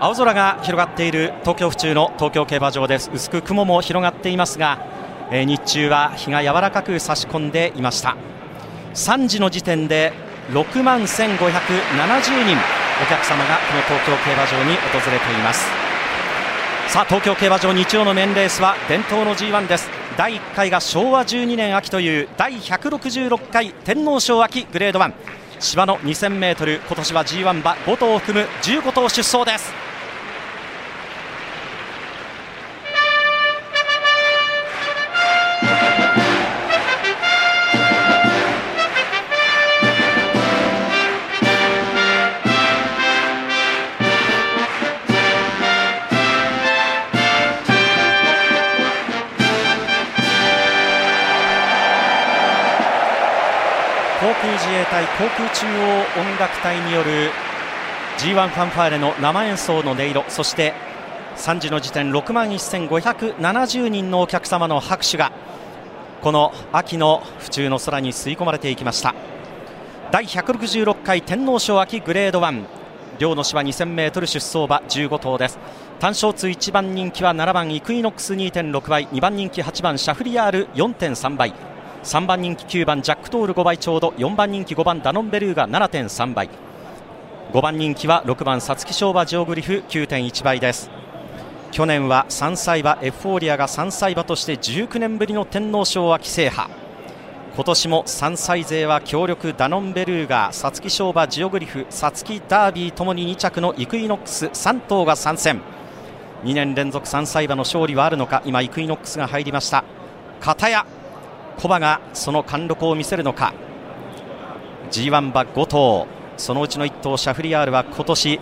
青空が広がっている東京府中の東京競馬場です。薄く雲も広がっていますが、えー、日中は日が柔らかく差し込んでいました。3時の時点で6万1570人お客様がこの東京競馬場に訪れています。さあ東京競馬場日曜のメンレースは伝統の G1 です。第1回が昭和12年秋という第166回天皇賞秋グレード1芝の 2000m 今年は G1 馬5頭を含む15頭出走です。航空自衛隊航空中央音楽隊による G1 ファンファーレの生演奏の音色そして3時の時点6万1570人のお客様の拍手がこの秋の府中の空に吸い込まれていきました。第166回天皇賞秋グレード1両の芝 2000m 出走馬15頭です。単勝通1番人気は7番イクイノックス2.6倍2番人気8番シャフリヤール4.3倍。3番人気9番ジャックドール5倍ちょうど4番人気5番ダノンベルーガ7.3倍。5番人気は6番皐月賞馬ジオグリフ9.1倍です。去年は3歳馬エフフォーリアが3歳馬として19年ぶりの天皇賞秋制覇今年も3歳勢は強力ダノンベルーガ皐月賞馬ジオグリフ皐月ダービーともに2着のイクイノックス3頭が参戦。2年連続3歳馬の勝利はあるのか今イクイノックスが入りました。片やコバがその貫禄を見せるのか。G1 馬5頭そのうちの1頭シャフリヤールは今年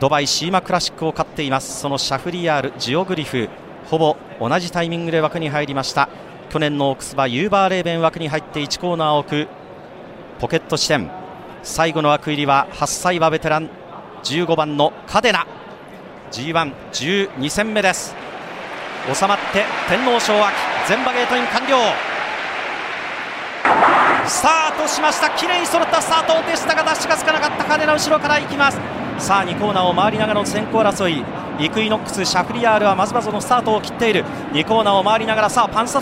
ドバイシーマクラシックを勝っています。そのシャフリヤールジオグリフほぼ同じタイミングで枠に入りました。去年のオークス馬ユーバーレーベン枠に入って1コーナーを置くポケット地点最後の枠入りは8歳馬ベテラン15番のカデナ。G112 戦目です。収まって天皇賞秋全馬ゲートイン完了。スタートしました。綺麗に揃ったスタートでしたがダッシュがつかなかった。金の後ろから行きます。さあ2コーナーを回りながらの先行争い。イクイノックスシャフリヤールはまずまずのスタートを切っている。2コーナーを回りながらさあパンサ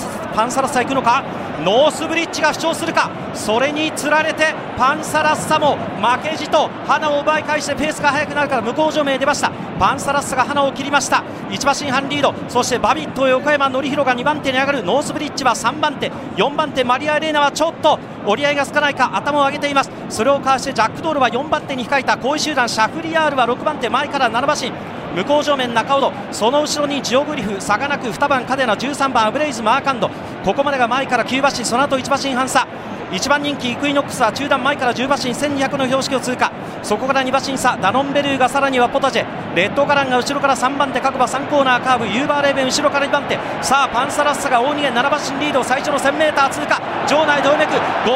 ラサ行くのか？ノースブリッジが主張するか？それにつられてパンサラッサも負けじと花を奪い返してペースが速くなるから向こう上面出ました。パンサラッサが花を切りました。1馬身半リード。そしてバビット横山典弘が2番手に上がる。ノースブリッジは3番手。4番手マリア・レーナはちょっと折り合いがつかないか頭を上げています。それをかわしてジャックドールは4番手に控えた。後位集団シャフリヤールは6番手前から7馬身。向こう正面中尾その後ろにジオグリフサガナク2番カデナ13番アブレイズマーカンド。ここまでが前から9馬身その後1馬身半差1番人気イクイノックスは中段前から10馬身1200の標識を通過。そこから2馬身差ダノンベルーがさらにはポタジェ。レッドガランが後ろから3番手各馬3コーナーカーブユーバーレーベン後ろから2番手。さあパンサラッサが大逃げ7馬身リード最初の 1000m 通過。場内動脈57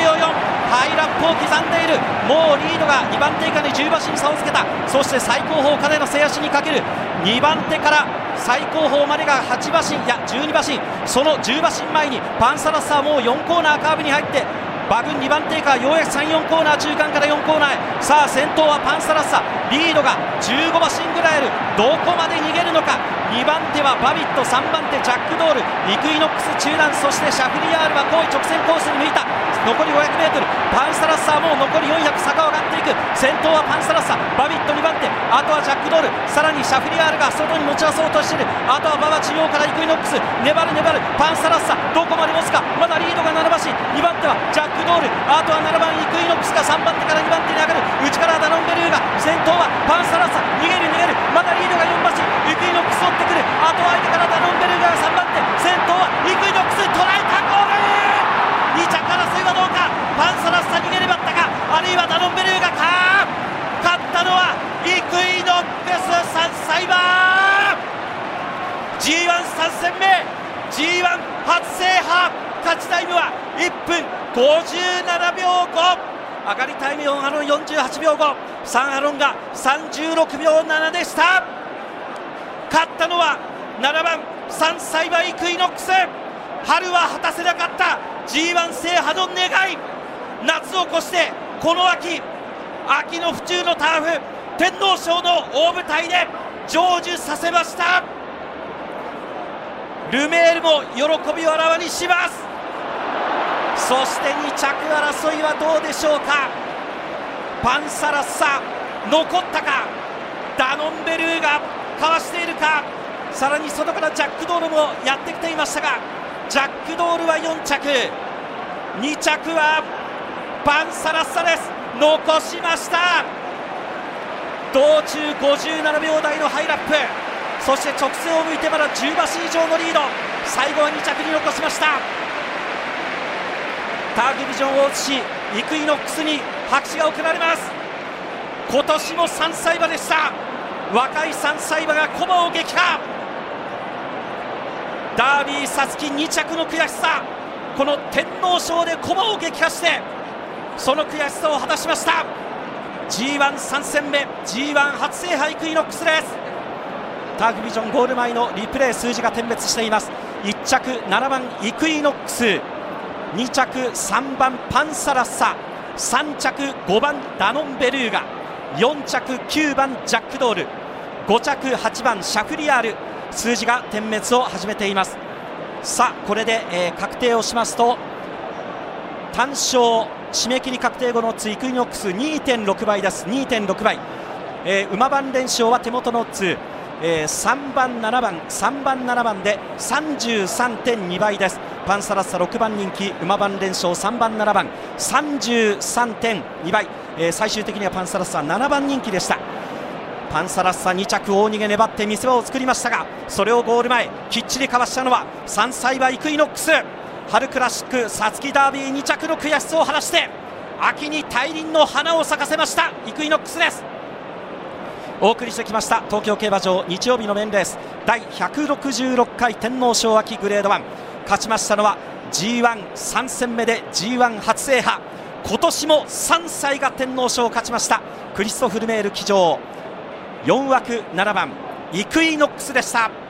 秒4ハイラップを刻んでいる。もうリードが2番手以下に10馬身差をつけた。そして最高峰金の制足にかける。2番手から最高峰までが8馬身や12馬身。その10馬身前にパンサラッサはもう4コーナーカーブに入って馬群2番手以下ようやく34コーナー中間から4コーナーへ。さあ先頭はパンサラッサ。リードが15馬身ぐらいある。どこまで逃げるのか。2番手はバビット。3番手ジャックドール。イクイノックス中段。そしてシャフリヤールは後位直線コースに向いた。残り 500m パンサラッサはもう残り400坂を上がっていく。先頭はパンサラッサ。バビット2番手。あとはジャックドール。さらにシャフリヤールが外に持ち出そうとしている。あとは馬場中央からイクイノックス。粘る粘る。パンサラッサどこまで持つかまだリードが7馬身2番手はジャックドールあとは7番イクイノックスが3番手から2番手に上がる内からダノンベルーが先頭はパンサラッサ逃げる逃げるまだリードが4馬身イクイノックス追ってくるあとは相手からダノンベルーガ3番手先頭はイクイノックス捉えたゴール2着争いはどうかパンサラッサ逃げ粘ったかあるいはダノンベルーガか勝ったのはイクイノックス3歳馬 G13 戦目 G1 初制覇勝ちタイムは1分57秒5上がりタイム4ハロン48秒5サンハロンが36秒7でした。勝ったのは7番3歳馬イクイノックス。春は果たせなかった G1 制覇の願い。夏を越してこの秋秋の府中のターフ天皇賞の大舞台で成就させました。ルメールも喜びをあらわにします。そして2着争いはどうでしょうか。パンサラッサ残ったか。ダノンベルーがかわしているか。さらに外からジャックドールもやってきていましたがジャックドールは4着。2着はパンサラッサです。残しました。道中57秒台のハイラップ。そして直線を向いてまだ10馬身以上のリード。最後は2着に残しました。ターグビジョンを映しイクイノックスに拍手が送られます。今年も3歳馬でした。若い3歳馬が駒を撃破。ダービー皐月2着の悔しさ。この天皇賞で駒を撃破してその悔しさを果たしました。G13 戦目 G1 初制覇イクイノックスです。タグビジョンゴール前のリプレイ数字が点滅しています。1着7番イクイノックス2着3番パンサラッサ。3着5番ダノンベルーガ。4着9番ジャックドール。5着8番シャフリヤール。数字が点滅を始めています。さあこれで、えー、確定をしますと単勝締め切り確定後のツイクイノックス2.6倍です。2.6倍、えー、馬番連勝は手元のツー、えー、3番7番3番7番で33.2倍です。パンサラッサ6番人気馬番連勝3番7番33.2倍、えー、最終的にはパンサラッサ7番人気でした。パンサラッサ2着大逃げ粘って見せ場を作りましたがそれをゴール前きっちりかわしたのは3歳馬イクイノックス。春クラシック皐月ダービー2着の悔しさを晴らして秋に大輪の花を咲かせましたイクイノックスです。お送りしてきました東京競馬場日曜日のメンレース第166回天皇賞秋グレード1勝ちましたのは G13 戦目で G1 初制覇今年も3歳が天皇賞を勝ちましたクリストフルメール騎乗4枠7番イクイノックスでした。